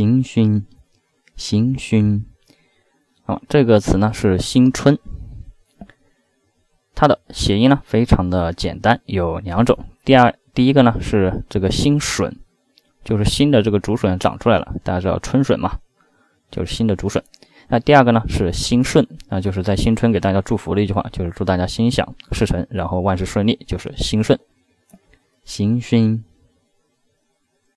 行勋行勋。好这个词呢是新春。它的谐音呢非常的简单有两种。第二第一个呢是这个新笋就是新的这个竹笋长出来了大家知道春笋嘛就是新的竹笋。那第二个呢是新顺那就是在新春给大家祝福的一句话就是祝大家心想事成然后万事顺利就是新顺。行勋。